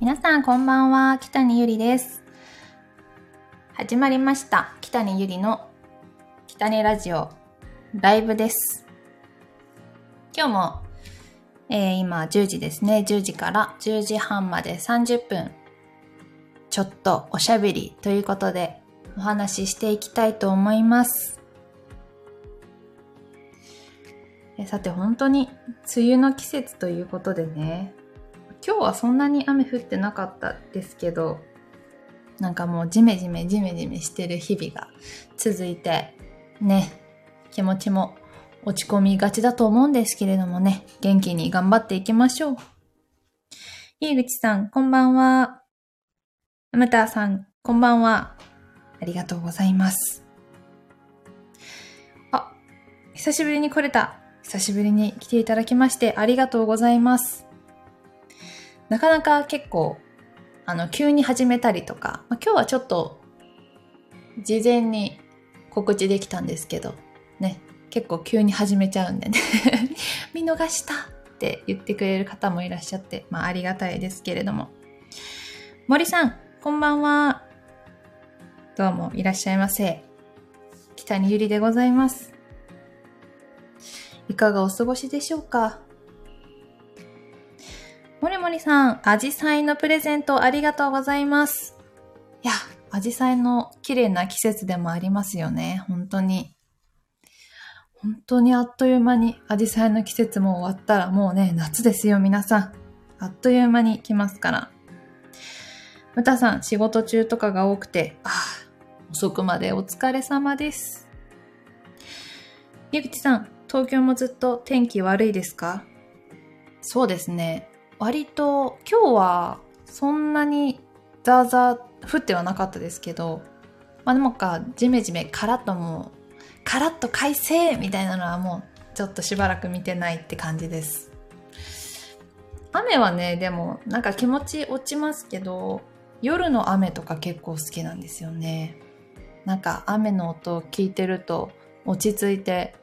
皆さんこんばんは、北にゆりです。始まりました、北にゆりの北にラジオライブです。今日も、えー今10時ですね、10時から10時半まで30分、ちょっとおしゃべりということでお話ししていきたいと思います。えさて本当に梅雨の季節ということでね、今日はそんなに雨降ってなかったですけど、なんかもうジメジメジメジメしてる日々が続いて、ね、気持ちも落ち込みがちだと思うんですけれどもね、元気に頑張っていきましょう。井口さん、こんばんは。ムタさん、こんばんは。ありがとうございます。あ、久しぶりに来れた。久しぶりに来ていただきましてありがとうございます。なかなか結構、あの、急に始めたりとか、まあ、今日はちょっと、事前に告知できたんですけど、ね、結構急に始めちゃうんでね、見逃したって言ってくれる方もいらっしゃって、まあありがたいですけれども。森さん、こんばんは。どうもいらっしゃいませ。北にゆりでございます。いかがお過ごしでしょうか？もりもりさん、アジサイのプレゼントありがとうございます。いや、アジサイの綺麗な季節でもありますよね。本当に。本当にあっという間にアジサイの季節も終わったらもうね、夏ですよ、皆さん。あっという間に来ますから。むたさん、仕事中とかが多くて、ああ、遅くまでお疲れ様です。ゆぐちさん、東京もずっと天気悪いですか？そうですね。割と今日はそんなにザーザー降ってはなかったですけど、まあでもか、ジメジメカラッともう、カラッと快晴みたいなのはもうちょっとしばらく見てないって感じです。雨はね、でもなんか気持ち落ちますけど、夜の雨とか結構好きなんですよね。なんか雨の音を聞いてると落ち着いて、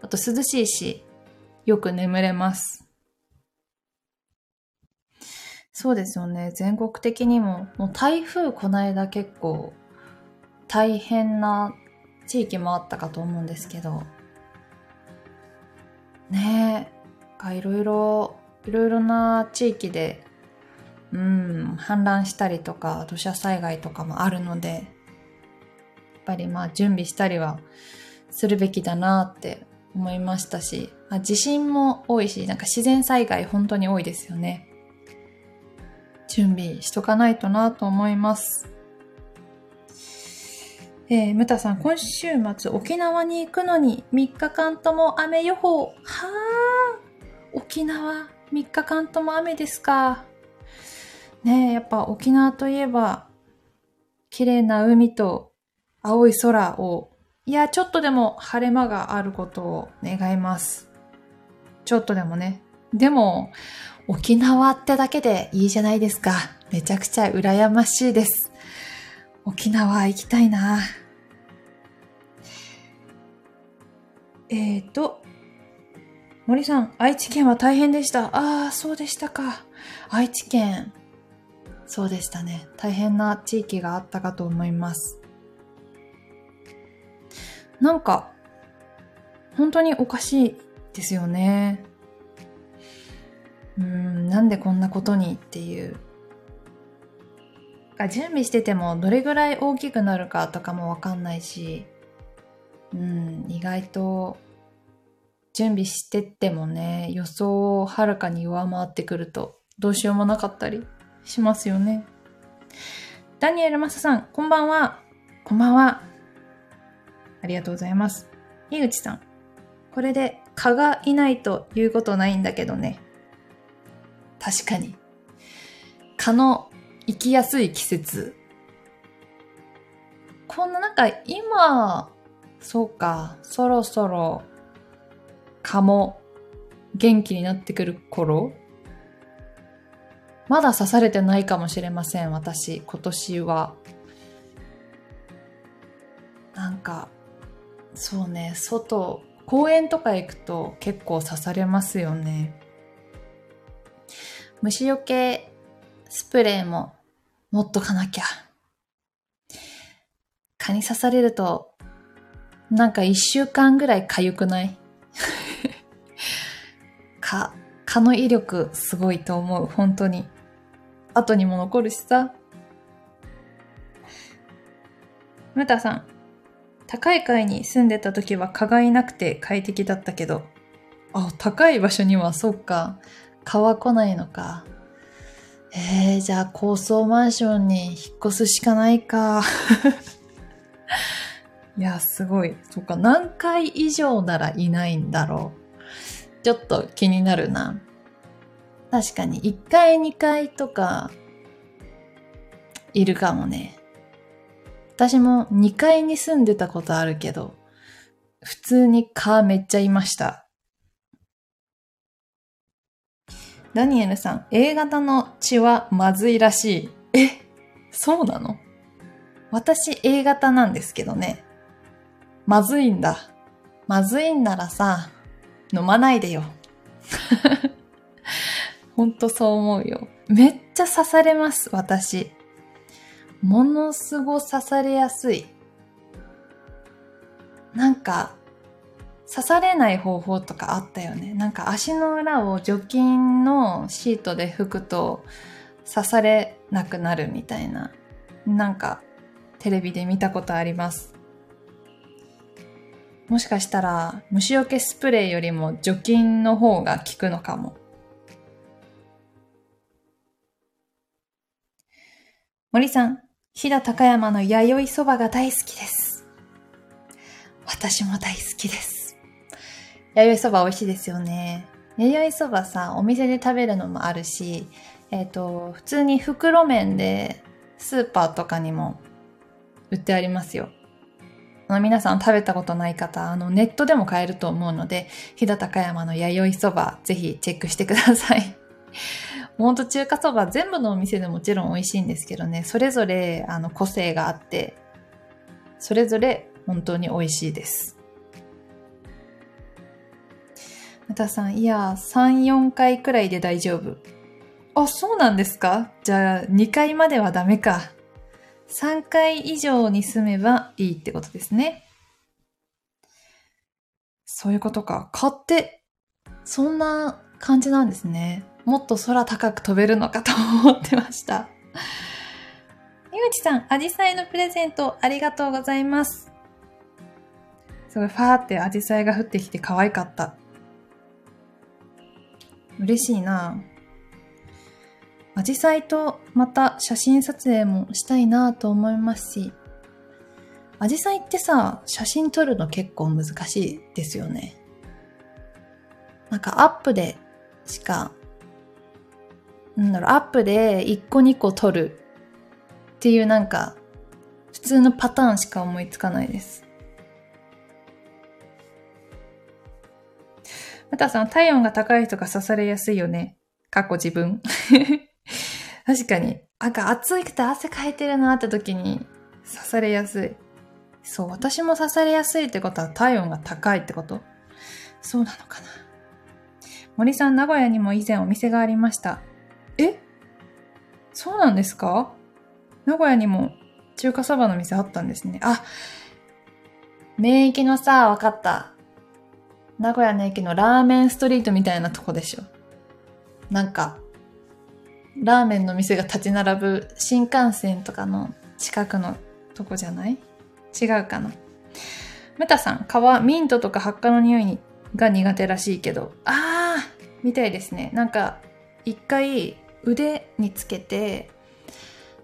あと涼しいし、よく眠れます。そうですよね。全国的にも、もう台風この間結構大変な地域もあったかと思うんですけど。ねえ。いろいろ、いろいろな地域で、うん、氾濫したりとか、土砂災害とかもあるので、やっぱりまあ準備したりはするべきだなって思いましたし、あ地震も多いし、なんか自然災害本当に多いですよね。準備しとかないとなと思います。えー、ムタさん、今週末沖縄に行くのに3日間とも雨予報。はあ、沖縄3日間とも雨ですか。ねえ、やっぱ沖縄といえば、綺麗な海と青い空を、いや、ちょっとでも晴れ間があることを願います。ちょっとでもね。でも、沖縄ってだけでいいじゃないですか。めちゃくちゃ羨ましいです。沖縄行きたいな。えーと、森さん、愛知県は大変でした。ああ、そうでしたか。愛知県。そうでしたね。大変な地域があったかと思います。なんか、本当におかしいですよね。うーん、なんでこんなことにっていう。準備しててもどれぐらい大きくなるかとかもわかんないし、うん、意外と準備してってもね、予想をはるかに上回ってくるとどうしようもなかったりしますよね。ダニエルマサさん、こんばんは。こんばんは。ありがとうございます。井口さん、これで蚊がいないということないんだけどね。確かに。蚊の生きやすい季節。こんななんか今、そうか、そろそろ蚊も元気になってくる頃？まだ刺されてないかもしれません、私、今年は。なんか、そうね、外、公園とか行くと結構刺されますよね。虫除けスプレーも持っとかなきゃ。蚊に刺されると、なんか一週間ぐらい痒くない？蚊、蚊の威力すごいと思う、本当に。後にも残るしさ。ムタさん、高い階に住んでた時は蚊がいなくて快適だったけど、あ、高い場所にはそっか、蚊は来ないのか。えー、じゃあ高層マンションに引っ越すしかないか。いや、すごい。そっか、何階以上ならいないんだろう。ちょっと気になるな。確かに、1階、2階とか、いるかもね。私も2階に住んでたことあるけど、普通に蚊めっちゃいました。ダニエルさん、A 型の血はまずいらしい。え、そうなの？私 A 型なんですけどね。まずいんだ。まずいんならさ、飲まないでよ。ほんとそう思うよ。めっちゃ刺されます、私。ものすご刺されやすい。なんか、刺されない方法とかあったよね。なんか足の裏を除菌のシートで拭くと刺されなくなるみたいな。なんかテレビで見たことあります。もしかしたら虫除けスプレーよりも除菌の方が効くのかも。森さん、飛騨高山の弥生そばが大好きです。私も大好きです。弥生そば美味しいですよね。弥生そばさ、お店で食べるのもあるし、えっ、ー、と、普通に袋麺でスーパーとかにも売ってありますよ。あの皆さん食べたことない方、あのネットでも買えると思うので、飛騨高山の弥生そば、ぜひチェックしてください。ほんと中華そば全部のお店でもちろん美味しいんですけどね、それぞれあの個性があって、それぞれ本当に美味しいです。またさん、いや、3、4回くらいで大丈夫。あ、そうなんですか？じゃあ、2回まではダメか。3回以上に住めばいいってことですね。そういうことか。買って、そんな感じなんですね。もっと空高く飛べるのかと思ってました。井口さん、アジサイのプレゼントありがとうございます。すごいファーってアジサイが降ってきて可愛かった。嬉しいなアジサイとまた写真撮影もしたいなと思いますし、アジサイってさ、写真撮るの結構難しいですよね。なんかアップでしか、なんだろう、アップで1個2個撮るっていうなんか、普通のパターンしか思いつかないです。またさん、体温が高い人が刺されやすいよね。過去自分。確かに、なんか暑くて汗かいてるなって時に刺されやすい。そう、私も刺されやすいってことは体温が高いってことそうなのかな。森さん、名古屋にも以前お店がありました。え？そうなんですか？名古屋にも中華そばの店あったんですね。あ、名駅のさ、わかった。名古屋の駅のラーメンストリートみたいなとこでしょ。なんか、ラーメンの店が立ち並ぶ新幹線とかの近くのとこじゃない？違うかな。メタさん、皮、ミントとか発火の匂いが苦手らしいけど、あー、みたいですね。なんか、一回腕につけて、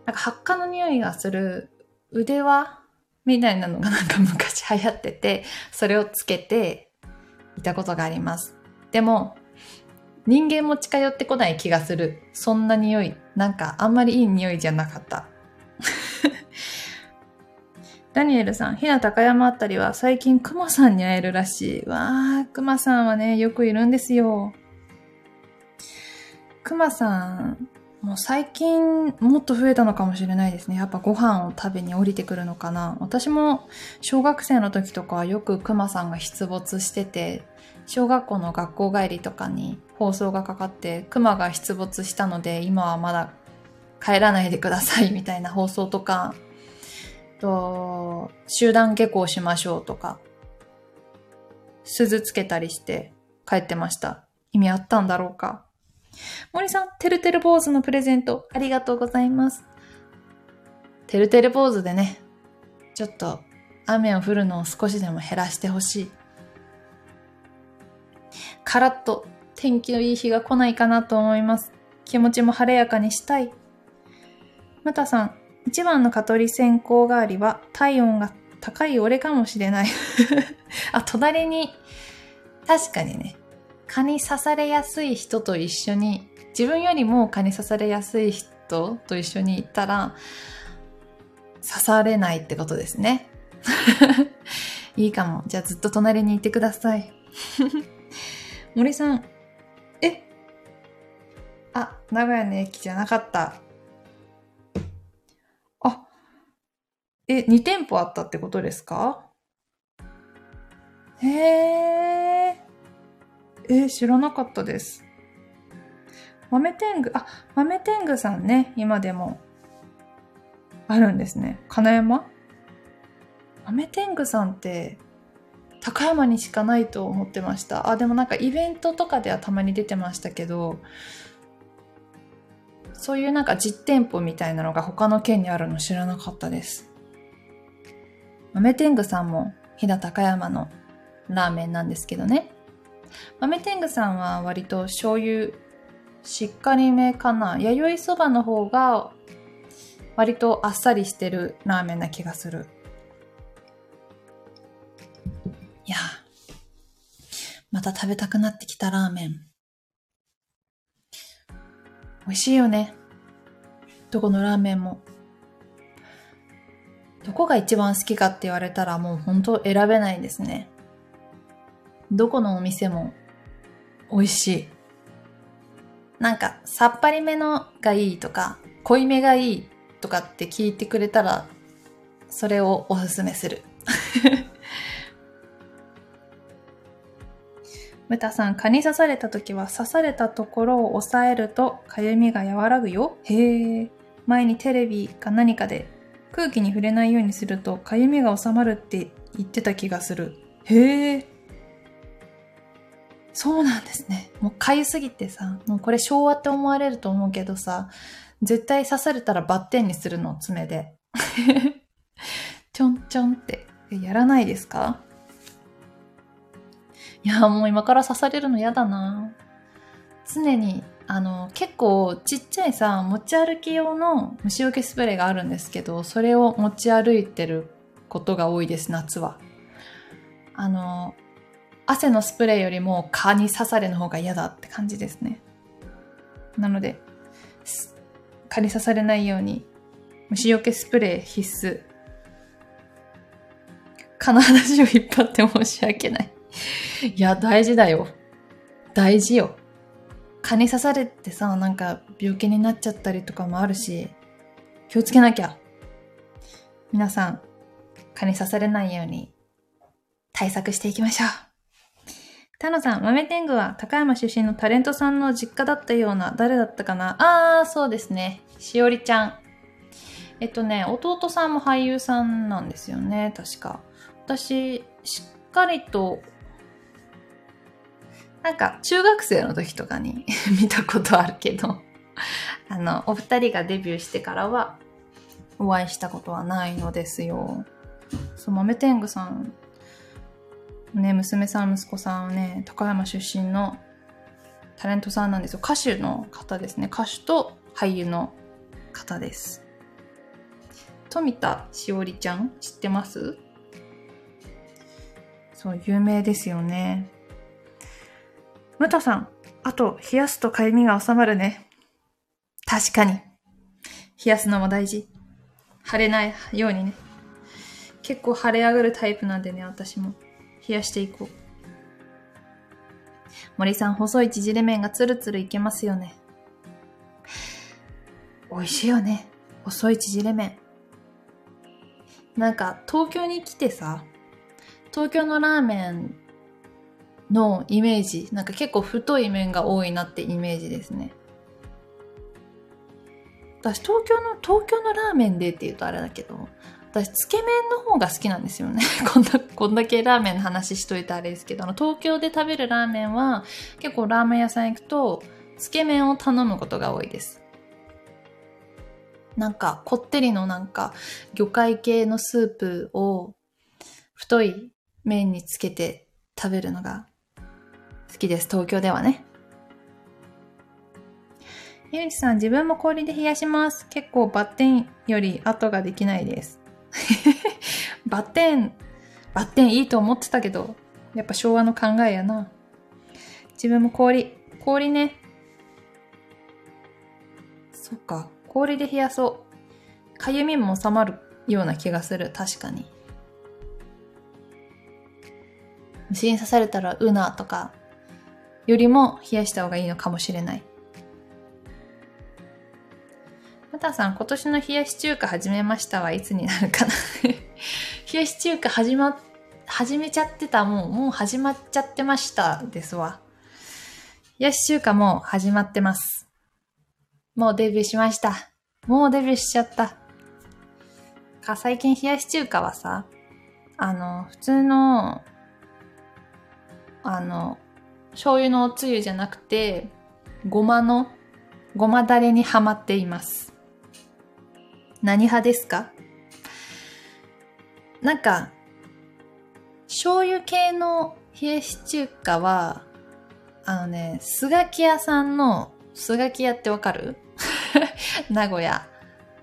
なんか発火の匂いがする腕輪みたいなのがなんか昔流行ってて、それをつけていたことがあります。でも、人間も近寄ってこない気がする。そんな匂い。なんかあんまりいい匂いじゃなかった。ダニエルさん、ひな高山あたりは最近クマさんに会えるらしい。わー、クマさんはね、よくいるんですよ。クマさん、もう最近もっと増えたのかもしれないですね。やっぱご飯を食べに降りてくるのかな。私も小学生の時とかはよくクマさんが出没してて、小学校の学校帰りとかに放送がかかって、クマが出没したので、今はまだ帰らないでください みたいな放送とか、と、集団下校しましょうとか、鈴つけたりして帰ってました。意味あったんだろうか。森さん、てるてる坊主のプレゼントありがとうございます。てるてる坊主でね、ちょっと雨を降るのを少しでも減らしてほしい。カラッと天気のいい日が来ないかなと思います。気持ちも晴れやかにしたい。またさん、一番の蚊取り線香代わりは体温が高い俺かもしれない あ、隣に、確かにね、蚊に刺されやすい人と一緒に、自分よりも蚊に刺されやすい人と一緒にいたら、刺されないってことですね。いいかも。じゃあずっと隣にいてください。森さん。え？あ、名古屋の駅じゃなかった。あ、え、2店舗あったってことですか？へえ。え知らなかったです。豆天狗、あ、豆天狗さんね、今でもあるんですね。金山？豆天狗さんって高山にしかないと思ってました。あ、でもなんかイベントとかではたまに出てましたけど、そういうなんか実店舗みたいなのが他の県にあるの知らなかったです。豆天狗さんも飛騨高山のラーメンなんですけどね。豆天狗さんは割と醤油しっかりめかな。弥生そばの方が割とあっさりしてるラーメンな気がする。いやまた食べたくなってきたラーメン。美味しいよね。どこのラーメンも。どこが一番好きかって言われたらもう本当選べないですね。どこのお店も美味しい。なんかさっぱりめのがいいとか濃いめがいいとかって聞いてくれたらそれをおすすめする。ムタさん、蚊に刺された時は刺されたところを押さえるとかゆみが和らぐよ。へえ。前にテレビか何かで空気に触れないようにするとかゆみが収まるって言ってた気がする。へえ。そうなんですね。もうかゆすぎてさ、もうこれ昭和って思われると思うけどさ、絶対刺されたらバッテンにするの、爪で。ちょんちょんって。やらないですか？いや、もう今から刺されるの嫌だな常に、あの、結構ちっちゃいさ、持ち歩き用の虫除けスプレーがあるんですけど、それを持ち歩いてることが多いです、夏は。あの、汗のスプレーよりも蚊に刺されの方が嫌だって感じですね。なので、蚊に刺されないように、虫除けスプレー必須。蚊の話を引っ張って申し訳ない。いや、大事だよ。大事よ。蚊に刺されてさ、なんか病気になっちゃったりとかもあるし、気をつけなきゃ。皆さん、蚊に刺されないように対策していきましょう。タノさん、豆天狗は高山出身のタレントさんの実家だったような、誰だったかな？あー、そうですね。しおりちゃん。えっとね、弟さんも俳優さんなんですよね、確か。私、しっかりとなんか中学生の時とかに 見たことあるけどあの、お二人がデビューしてからはお会いしたことはないのですよ。そう、豆天狗さん、ね、娘さん、息子さんはね、高山出身のタレントさんなんですよ。歌手の方ですね。歌手と俳優の方です。富田しおりちゃん知ってます？そう、有名ですよね。ムタさん、あと、冷やすとかゆみが収まるね。確かに。冷やすのも大事。腫れないようにね。結構腫れ上がるタイプなんでね、私も。冷やしていこう。森さん、細い縮れ麺がツルツルいけますよね。美味しいよね。細い縮れ麺。なんか、東京に来てさ、東京のラーメンのイメージ。なんか結構太い麺が多いなってイメージですね。私東京の、東京のラーメンでって言うとあれだけど、私、つけ麺の方が好きなんですよね。こんな、こんだけラーメンの話しといてあれですけど、あの、東京で食べるラーメンは、結構ラーメン屋さん行くと、つけ麺を頼むことが多いです。なんか、こってりのなんか、魚介系のスープを、太い麺につけて食べるのが好きです。東京ではね。ゆうじさん、自分も氷で冷やします。結構バッテンより後ができないです。バッテン、バッテンいいと思ってたけど、やっぱ昭和の考えやな。自分も氷、氷ね。そっか、氷で冷やそう。かゆみも収まるような気がする、確かに。虫に刺されたらウナとかよりも冷やした方がいいのかもしれない。またさん、今年の冷やし中華始めましたはいつになるかな？冷やし中華始ま、始めちゃってた、もう、もう始まっちゃってましたですわ。冷やし中華もう始まってます。もうデビューしました。もうデビューしちゃった。か、最近冷やし中華はさ、あの、普通の、あの、醤油のおつゆじゃなくて、ごまの、ごまだれにはまっています。何派ですか？なんか、醤油系の冷やし中華は、あのね、スガキ屋さんの、スガキ屋ってわかる？名古屋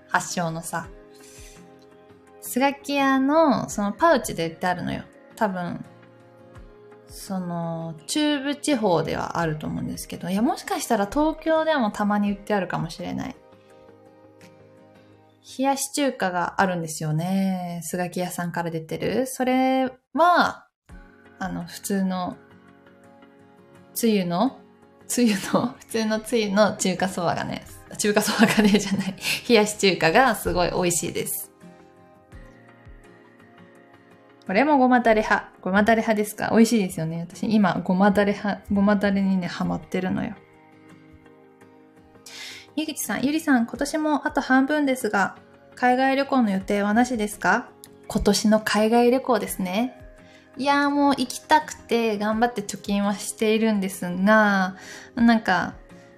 発祥のさ、スガキ屋のそのパウチで売ってあるのよ。多分、その、中部地方ではあると思うんですけど、いや、もしかしたら東京でもたまに売ってあるかもしれない。冷やし中華があるんですよね。すがき屋さんから出てる。それは、あの、普通の、つゆの、つゆの、普通のつゆの中華そばがね、中華そばがねじゃない、冷やし中華がすごい美味しいです。これもごまだれ派。ごまだれ派ですか？美味しいですよね。私今、ごまだれ派、ごまだれにね、ハマってるのよ。ゆぎちさん、ゆりさん、今年もあと半分ですが、海外旅行の予定はなしですか？今年の海外旅行ですね。いやーもう行きたくて頑張って貯金はしているんですが、なんか、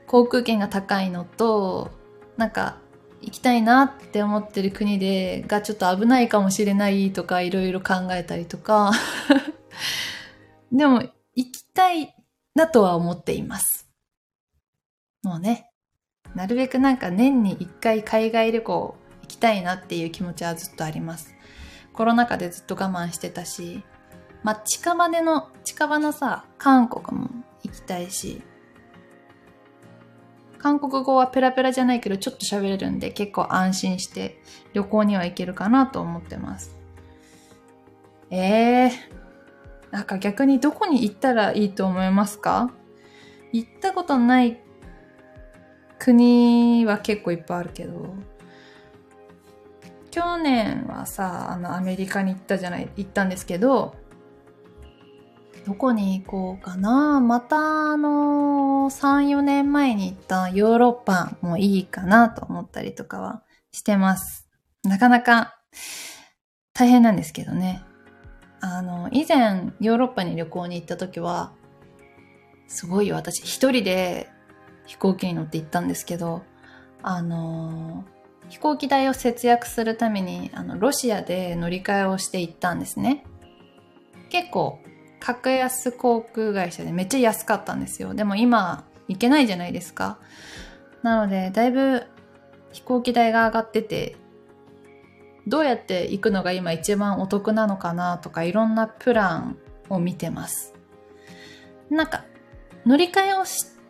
航空券が高いのと、なんか、行きたいなって思ってる国で、がちょっと危ないかもしれないとかいろいろ考えたりとか でも行きたいなとは思っています。もうね、なるべくなんか年に一回海外旅行行きたいなっていう気持ちはずっとあります。コロナ禍でずっと我慢してたし、まあ、近場での、近場のさ、韓国も行きたいし、韓国語はペラペラじゃないけどちょっと喋れるんで結構安心して旅行には行けるかなと思ってます。ええー、なんか逆にどこに行ったらいいと思いますか？行ったことない国は結構いっぱいあるけど、去年はさ、あのアメリカに行ったじゃない、行ったんですけど、どこに行こうかなまたあの3、4年前に行ったヨーロッパもいいかなと思ったりとかはしてます。なかなか大変なんですけどね。あの、以前ヨーロッパに旅行に行った時は、すごい、私一人で飛行機に乗って行ったんですけど、あの、飛行機代を節約するために、あの、ロシアで乗り換えをして行ったんですね。結構格安航空会社でめっちゃ安かったんですよ。でも今、行けないじゃないですか。なので、だいぶ飛行機代が上がってて、どうやって行くのが今一番お得なのかなとかいろんなプランを見てます。なんか、乗り換えを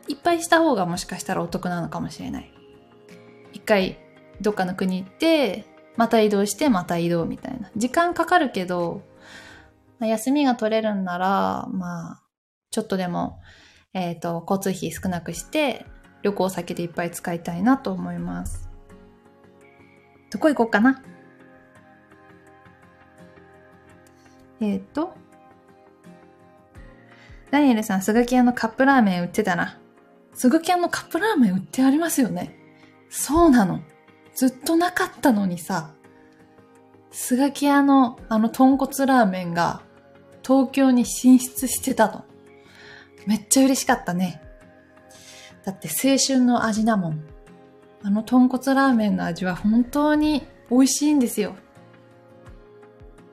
いっぱいした方がもしかしたらお得なのかもしれない。一回どっかの国行って、また移動してまた移動みたいな。時間かかるけど、まあ、休みが取れるんなら、まあ、ちょっとでも、えっ、ー、と、交通費少なくして、旅行先でいっぱい使いたいなと思います。どこ行こうかな？えっ、ー、と、ダニエルさん、スガキ屋のカップラーメン売ってたな。スガキ屋のカップラーメン売ってありますよね。そうなの。ずっとなかったのにさ、スガキ屋のあの豚骨ラーメンが東京に進出してたの。めっちゃ嬉しかったね。だって青春の味だもん。あの豚骨ラーメンの味は本当に美味しいんですよ。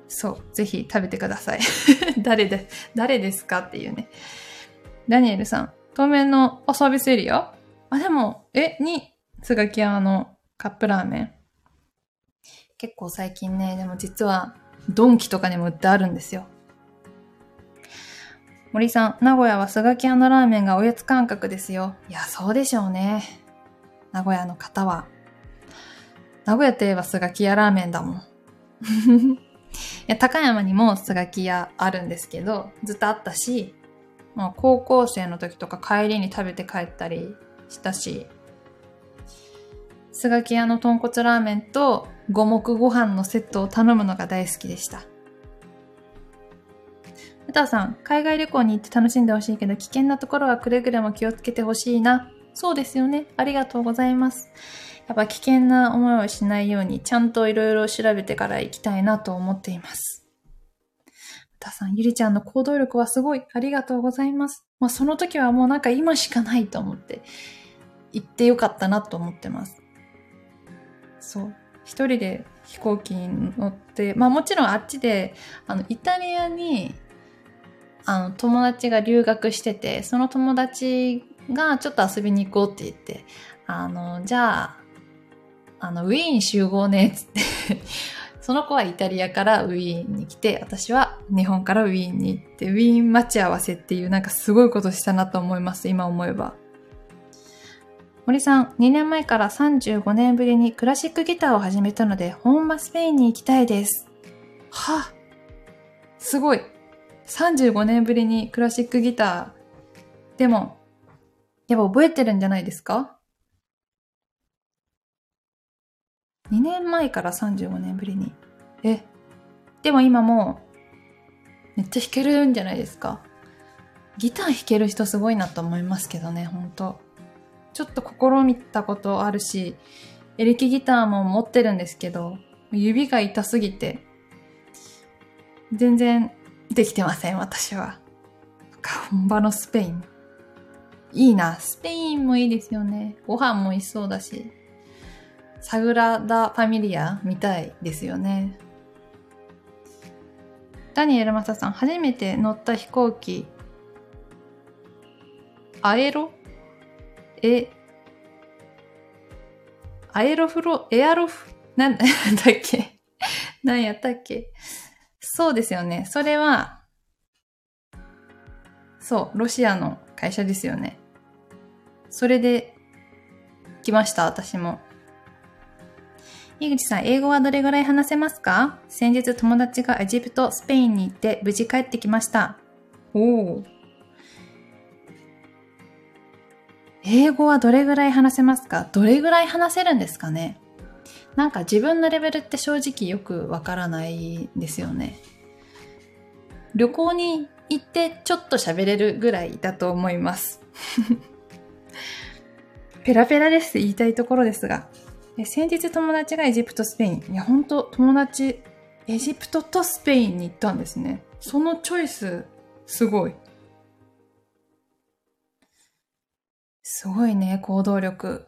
そう、ぜひ食べてください。誰で、誰ですかっていうね。ダニエルさん、当面のサービスエリア？あ、でも、え、に、スガキ屋のカップラーメン。結構最近ね、でも実は、ドンキとかにも売ってあるんですよ。森さん、名古屋はスガキ屋のラーメンがおやつ感覚ですよ。いや、そうでしょうね。名古屋の方は。名古屋といえばスガキ屋ラーメンだもん。いや、高山にもスガキ屋あるんですけど、ずっとあったし、もう高校生の時とか帰りに食べて帰ったりしたし、スガキ屋の豚骨ラーメンと五目ご飯のセットを頼むのが大好きでした。歌さん、海外旅行に行って楽しんでほしいけど、危険なところはくれぐれも気をつけてほしいな。そうですよね。ありがとうございます。やっぱ危険な思いをしないように、ちゃんといろいろ調べてから行きたいなと思っています。たさん、ゆりちゃんの行動力はすごい。ありがとうございます。まあ、その時はもうなんか今しかないと思って、行ってよかったなと思ってます。そう。一人で飛行機に乗って、まあもちろんあっちで、あの、イタリアに、あの、友達が留学してて、その友達がちょっと遊びに行こうって言って、あの、じゃあ、あの、ウィーン集合ね、つってその子はイタリアからウィーンに来て、私は日本からウィーンに行って、ウィーン待ち合わせっていうなんかすごいことしたなと思います、今思えば。森さん、2年前から35年ぶりにクラシックギターを始めたので、本場スペインに行きたいです。はあ、すごい。35年ぶりにクラシックギター。でも、やっぱ覚えてるんじゃないですか？?2 年前から35年ぶりに。え、でも今も、めっちゃ弾けるんじゃないですかギター弾ける人すごいなと思いますけどね、ほんと。ちょっと試みたことあるし、エレキギターも持ってるんですけど、指が痛すぎて、全然できてません、私は。本場のスペイン。いいな。スペインもいいですよね。ご飯も美味しそうだし。サグラダ・ファミリアみたいですよね。ダニエル・マサさん、初めて乗った飛行機、アエロ？え、アエロフロ、エアロフ、なん だっけ？何やったっけ？そうですよね。それは、そう、ロシアの会社ですよね。それで、来ました、私も。井口さん、英語はどれぐらい話せますか？先日友達がエジプト、スペインに行って無事帰ってきました。おお。英語はどれぐらい話せますか？どれぐらい話せるんですかね？なんか自分のレベルって正直よくわからないんですよね。旅行に行ってちょっと喋れるぐらいだと思います。ペラペラですって言いたいところですが。先日友達がエジプト、スペイン。いや、ほんと友達、エジプトとスペインに行ったんですね。そのチョイス、すごい。すごいね、行動力。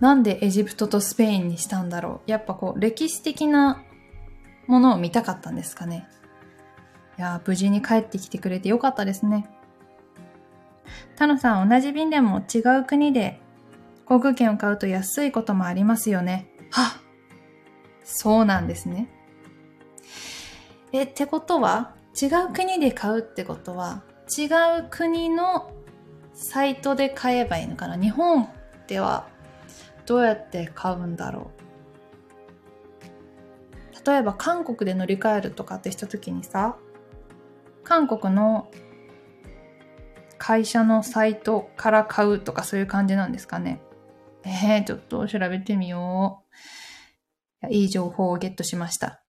なんでエジプトとスペインにしたんだろう。やっぱこう、歴史的なものを見たかったんですかね。いや無事に帰ってきてくれてよかったですね。タノさん、同じ便でも違う国で航空券を買うと安いこともありますよね。はそうなんですね。え、ってことは違う国で買うってことは違う国のサイトで買えばいいのかな？日本ではどうやって買うんだろう？例えば韓国で乗り換えるとかってした時にさ韓国の会社のサイトから買うとかそういう感じなんですかね？えー、ちょっと調べてみよう。いい情報をゲットしました。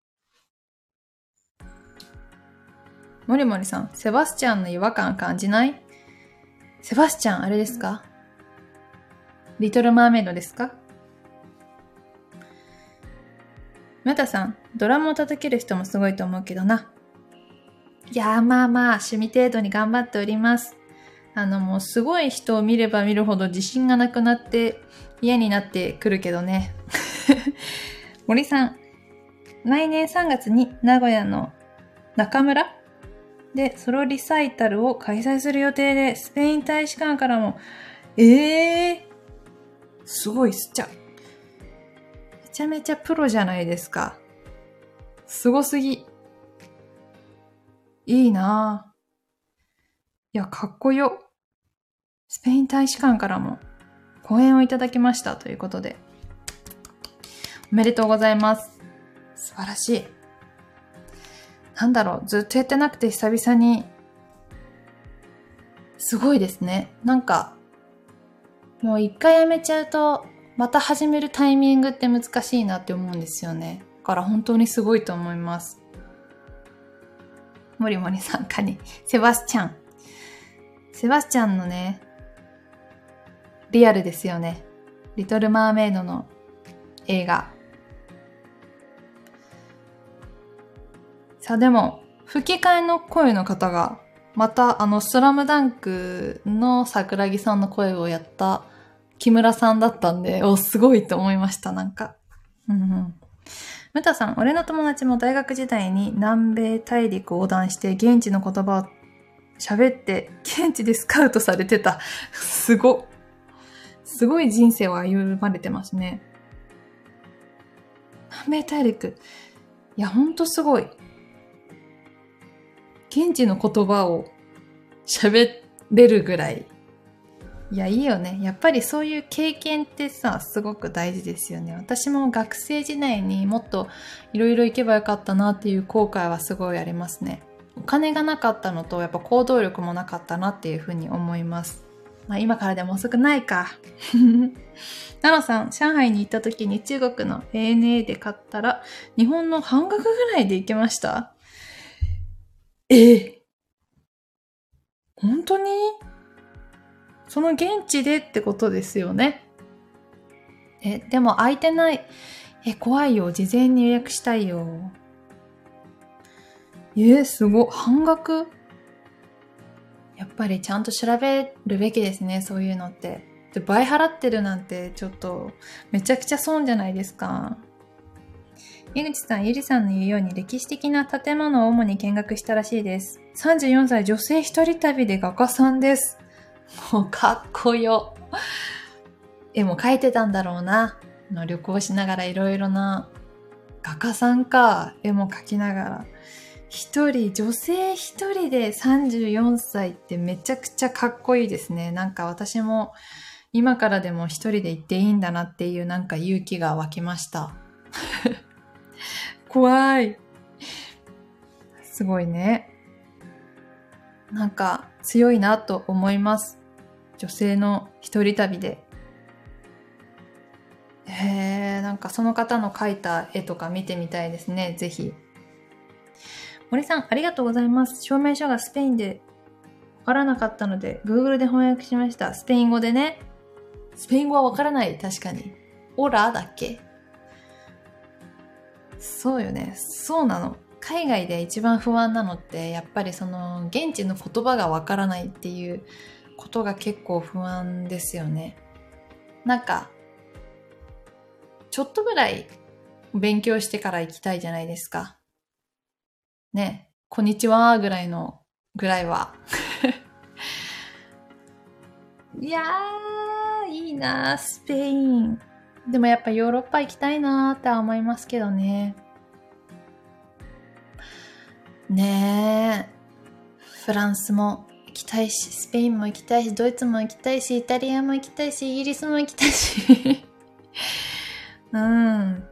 もりもりさん、セバスチャンの違和感感じない？セバスチャン、あれですか？リトルマーメイドですか？またさん、ドラムを叩ける人もすごいと思うけどな。いやーまあまあ、趣味程度に頑張っております。あのもうすごい人を見れば見るほど自信がなくなって嫌になってくるけどね。森さん、来年3月に名古屋の中村？でソロリサイタルを開催する予定で、スペイン大使館からも、ええー、すごいすっちゃ。めちゃめちゃプロじゃないですか。すごすぎ。いいなぁいや、かっこよ。スペイン大使館からも講演をいただきましたということで。おめでとうございます。素晴らしい。なんだろう、ずっとやってなくて久々に、すごいですね。なんか、もう一回やめちゃうと、また始めるタイミングって難しいなって思うんですよね。だから本当にすごいと思います。もりもりさんかに、セバスチャン。セバスチャンのね、リアルですよね。リトル・マーメイドの映画。さあでも、吹き替えの声の方が、またあのスラムダンクの桜木さんの声をやった木村さんだったんで、お、すごいと思いました、なんか。うんうん。ムタさん、俺の友達も大学時代に南米大陸横断して現地の言葉を喋って現地でスカウトされてた。すご。すごい人生を歩まれてますね。南米大陸。いや、ほんとすごい。現地の言葉を喋れるぐらい。いや、いいよね。やっぱりそういう経験ってさ、すごく大事ですよね。私も学生時代にもっといろいろ行けばよかったなっていう後悔はすごいありますね。お金がなかったのと、やっぱ行動力もなかったなっていうふうに思います。まあ今からでも遅くないか。ナノさん、上海に行った時に中国の ANA で買ったら、日本の半額ぐらいで行けました？え本当に？その現地でってことですよね。え、でも空いてない。え、怖いよ。事前に予約したいよ。えー、すご。半額？やっぱりちゃんと調べるべきですね、そういうのって。で、倍払ってるなんてちょっとめちゃくちゃ損じゃないですか。井口さん、ゆりさんの言うように歴史的な建物を主に見学したらしいです。34歳女性一人旅で画家さんです。もうかっこよ。絵も描いてたんだろうな。の旅行しながらいろいろな画家さんか、絵も描きながら。一人、女性一人で34歳ってめちゃくちゃかっこいいですね。なんか私も今からでも一人で行っていいんだなっていうなんか勇気が湧きました。怖い。すごいね。なんか強いなと思います。女性の一人旅で。へえ、なんかその方の描いた絵とか見てみたいですね。ぜひ。森さん、ありがとうございます。証明書がスペインでわからなかったので、Google で翻訳しました。スペイン語でね。スペイン語はわからない。確かに。オラだっけ？そうよね。そうなの。海外で一番不安なのって、やっぱりその、現地の言葉がわからないっていうことが結構不安ですよね。なんか、ちょっとぐらい勉強してから行きたいじゃないですか。ね、こんにちはぐらいの、ぐらいは。いやー、いいな、スペイン。でもやっぱヨーロッパ行きたいなーって思いますけどね。ねえ。フランスも行きたいし、スペインも行きたいし、ドイツも行きたいし、イタリアも行きたいし、イギリスも行きたいし。うん。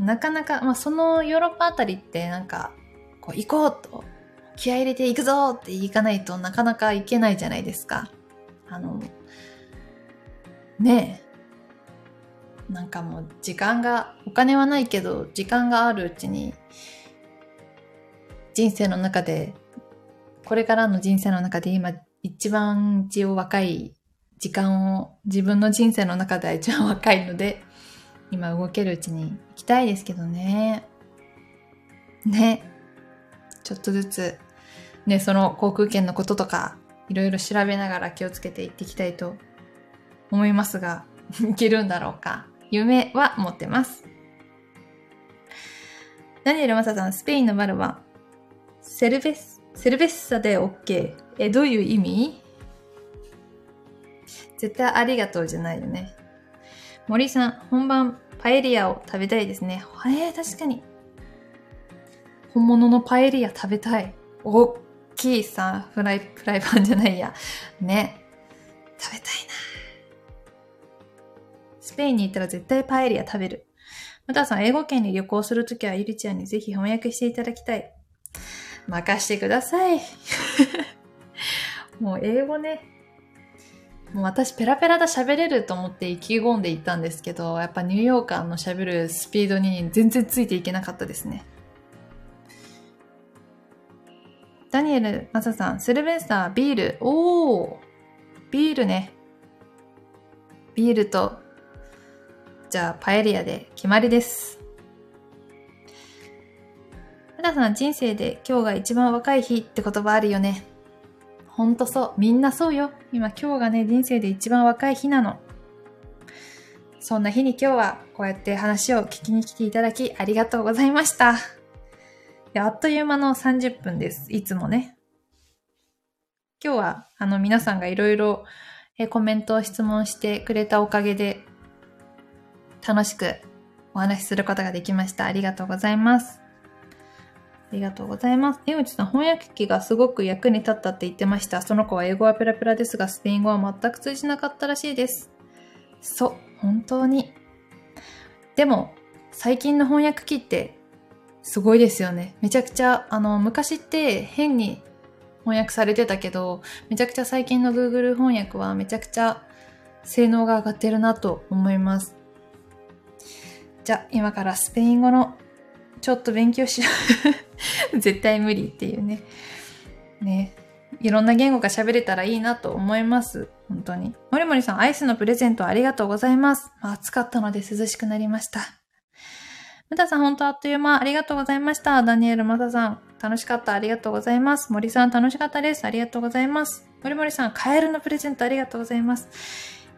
なかなか、まあ、そのヨーロッパあたりってなんか、こう行こうと気合入れて行くぞって行かないとなかなか行けないじゃないですか。あの、ねえ。なんかもう時間が、お金はないけど時間があるうちに人生の中で、これからの人生の中で今一番一応若い時間を自分の人生の中では一番若いので、今動けるうちに行きたいですけどね。ね。ちょっとずつ、ね、その航空券のこととか、いろいろ調べながら気をつけていっていきたいと思いますが、いけるんだろうか。夢は持ってます。ダニエル・マサさん、スペインのバルは、セルベス、セルベッサで OK。え、どういう意味？絶対ありがとうじゃないよね。森さん、本番パエリアを食べたいですね。えー、確かに。本物のパエリア食べたい。おっきいさ、フライ、フライパンじゃないや。ね。食べたいな。スペインに行ったら絶対パエリア食べる。またさん、英語圏に旅行するときはゆりちゃんにぜひ翻訳していただきたい。任してください。もう英語ね。もう私ペラペラだ喋れると思って意気込んでいったんですけど、やっぱニューヨーカーの喋るスピードに全然ついていけなかったですね。ダニエル・マサさん、スルベンサー、ビール。おービールね。ビールと、じゃあパエリアで決まりです。皆さん、人生で今日が一番若い日って言葉あるよね。ほんとそう。みんなそうよ。今今日がね、人生で一番若い日なの。そんな日に今日はこうやって話を聞きに来ていただきありがとうございました。あっという間の30分です。いつもね。今日はあの皆さんがいろいろコメントを質問してくれたおかげで楽しくお話しすることができました。ありがとうございます。ありがとうございます。江口さん、翻訳機がすごく役に立ったって言ってました。その子は英語はペラペラですが、スペイン語は全く通じなかったらしいです。そう、本当に。でも、最近の翻訳機ってすごいですよね。めちゃくちゃ、あの、昔って変に翻訳されてたけど、めちゃくちゃ最近の Google 翻訳はめちゃくちゃ性能が上がってるなと思います。じゃあ、今からスペイン語のちょっと勉強しよう 絶対無理っていうね。ね。いろんな言語が喋れたらいいなと思います。本当に。もりもりさん、アイスのプレゼントありがとうございます。ま、暑かったので涼しくなりました。むたさん、本当あっという間、ありがとうございました。ダニエル・マサさん、楽しかった。ありがとうございます。森さん、楽しかったです。ありがとうございます。もりもりさん、カエルのプレゼントありがとうございます。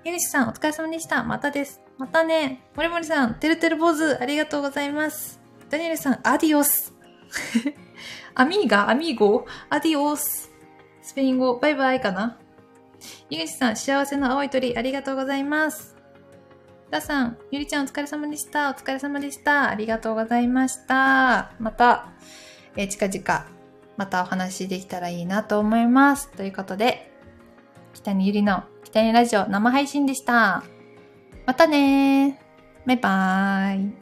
ゆりしさん、お疲れ様でした。またです。またね。もりもりさん、てるてる坊主、ありがとうございます。ダニエルさん、アディオス。アミーガ、アミーゴ、アディオス。スペイン語、バイバイかなゆげしさん、幸せの青い鳥、ありがとうございます。ダさん、ゆりちゃんお疲れ様でした。お疲れ様でした。ありがとうございました。また、えー、近々、またお話しできたらいいなと思います。ということで、北にゆりの北にラジオ生配信でした。またねー。バイバーイ。